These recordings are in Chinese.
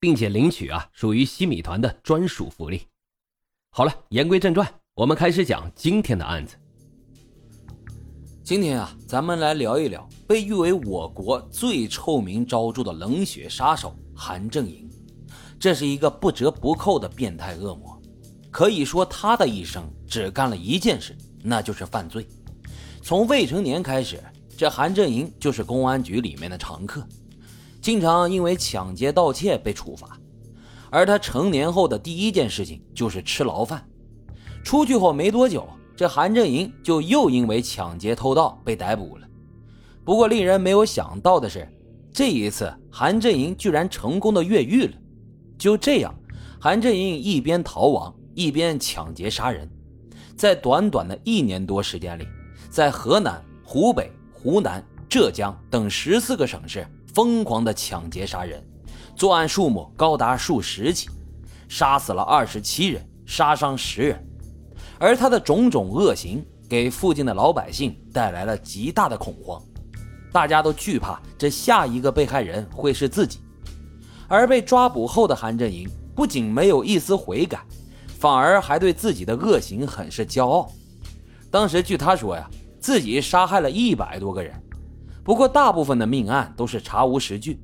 并且领取啊，属于西米团的专属福利。好了，言归正传，我们开始讲今天的案子。今天啊，咱们来聊一聊被誉为我国最臭名昭著的冷血杀手韩正营。这是一个不折不扣的变态恶魔，可以说他的一生只干了一件事，那就是犯罪。从未成年开始，这韩正营就是公安局里面的常客。经常因为抢劫、盗窃被处罚，而他成年后的第一件事情就是吃牢饭。出去后没多久，这韩振营就又因为抢劫、偷盗被逮捕了。不过，令人没有想到的是，这一次韩振营居然成功的越狱了。就这样，韩振营一边逃亡，一边抢劫杀人，在短短的一年多时间里，在河南、湖北、湖南、浙江等十四个省市。疯狂的抢劫杀人，作案数目高达数十起，杀死了二十七人，杀伤十人。而他的种种恶行给附近的老百姓带来了极大的恐慌，大家都惧怕这下一个被害人会是自己。而被抓捕后的韩振营不仅没有一丝悔改，反而还对自己的恶行很是骄傲。当时据他说呀，自己杀害了一百多个人。不过，大部分的命案都是查无实据。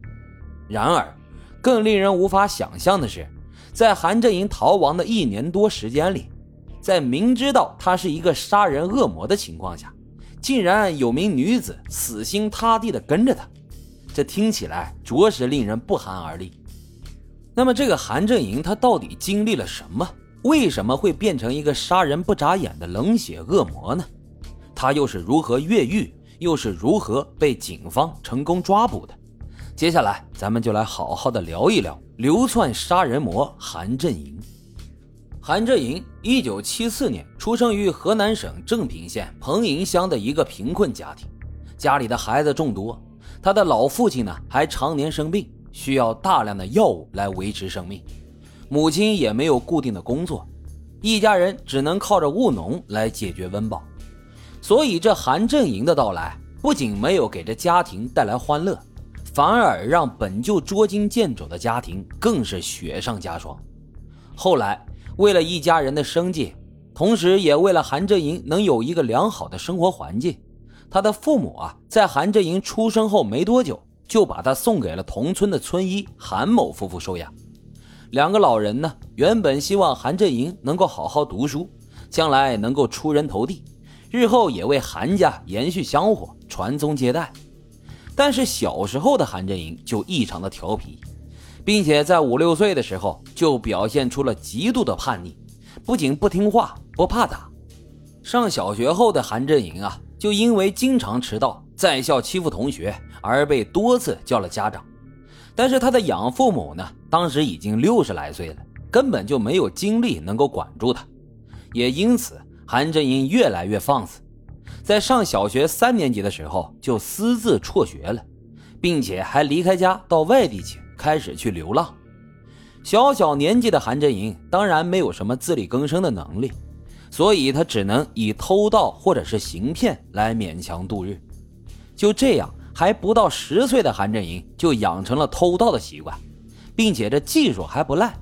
然而，更令人无法想象的是，在韩振营逃亡的一年多时间里，在明知道他是一个杀人恶魔的情况下，竟然有名女子死心塌地地跟着他。这听起来着实令人不寒而栗。那么，这个韩振营他到底经历了什么？为什么会变成一个杀人不眨眼的冷血恶魔呢？他又是如何越狱？又是如何被警方成功抓捕的？接下来，咱们就来好好的聊一聊流窜杀人魔韩振营。韩振营，一九七四年出生于河南省正平县彭营乡的一个贫困家庭，家里的孩子众多，他的老父亲呢还常年生病，需要大量的药物来维持生命，母亲也没有固定的工作，一家人只能靠着务农来解决温饱。所以，这韩振营的到来不仅没有给这家庭带来欢乐，反而让本就捉襟见肘的家庭更是雪上加霜。后来，为了一家人的生计，同时也为了韩振营能有一个良好的生活环境，他的父母啊，在韩振营出生后没多久，就把他送给了同村的村医韩某夫妇收养。两个老人呢，原本希望韩振营能够好好读书，将来能够出人头地。日后也为韩家延续香火、传宗接代，但是小时候的韩振营就异常的调皮，并且在五六岁的时候就表现出了极度的叛逆，不仅不听话、不怕打。上小学后的韩振营啊，就因为经常迟到、在校欺负同学而被多次叫了家长。但是他的养父母呢，当时已经六十来岁了，根本就没有精力能够管住他，也因此。韩振英越来越放肆，在上小学三年级的时候就私自辍学了，并且还离开家到外地去，开始去流浪。小小年纪的韩振英当然没有什么自力更生的能力，所以他只能以偷盗或者是行骗来勉强度日。就这样，还不到十岁的韩振英就养成了偷盗的习惯，并且这技术还不赖。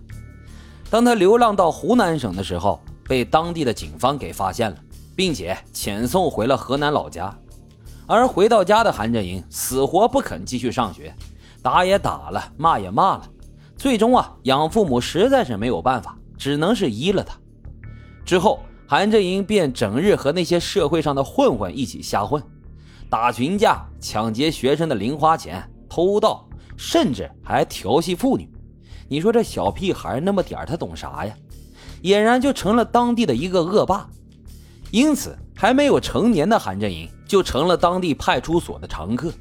当他流浪到湖南省的时候。被当地的警方给发现了，并且遣送回了河南老家。而回到家的韩振营死活不肯继续上学，打也打了，骂也骂了。最终啊，养父母实在是没有办法，只能是依了他。之后，韩振营便整日和那些社会上的混混一起瞎混，打群架、抢劫学生的零花钱、偷盗，甚至还调戏妇女。你说这小屁孩那么点他懂啥呀？俨然就成了当地的一个恶霸，因此还没有成年的韩振营就成了当地派出所的常客。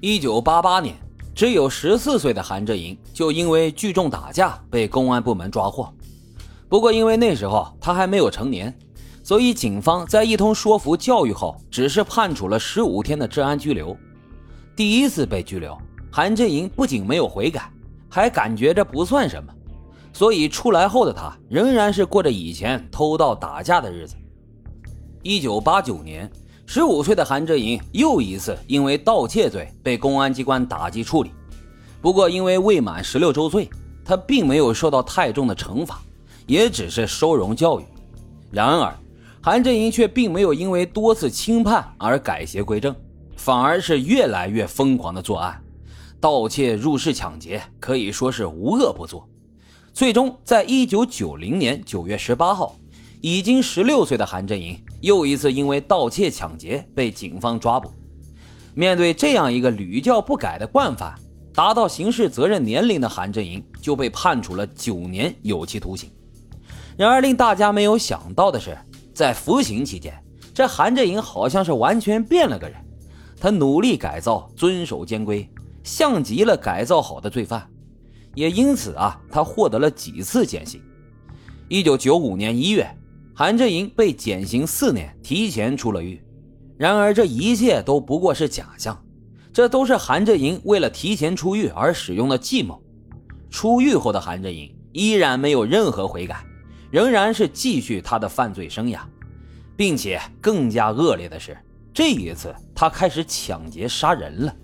一九八八年，只有十四岁的韩振营就因为聚众打架被公安部门抓获，不过因为那时候他还没有成年，所以警方在一通说服教育后，只是判处了十五天的治安拘留。第一次被拘留，韩振营不仅没有悔改，还感觉这不算什么，所以出来后的他仍然是过着以前偷盗打架的日子。一九八九年，十五岁的韩振营又一次因为盗窃罪被公安机关打击处理。不过因为未满十六周岁，他并没有受到太重的惩罚，也只是收容教育。然而，韩振营却并没有因为多次轻判而改邪归正。反而是越来越疯狂的作案，盗窃、入室抢劫，可以说是无恶不作。最终，在一九九零年九月十八号，已经十六岁的韩振营又一次因为盗窃、抢劫被警方抓捕。面对这样一个屡教不改的惯犯，达到刑事责任年龄的韩振营就被判处了九年有期徒刑。然而，令大家没有想到的是，在服刑期间，这韩振营好像是完全变了个人。他努力改造，遵守监规，像极了改造好的罪犯，也因此啊，他获得了几次减刑。一九九五年一月，韩振营被减刑四年，提前出了狱。然而，这一切都不过是假象，这都是韩振营为了提前出狱而使用的计谋。出狱后的韩振营依然没有任何悔改，仍然是继续他的犯罪生涯，并且更加恶劣的是。这一次，他开始抢劫杀人了。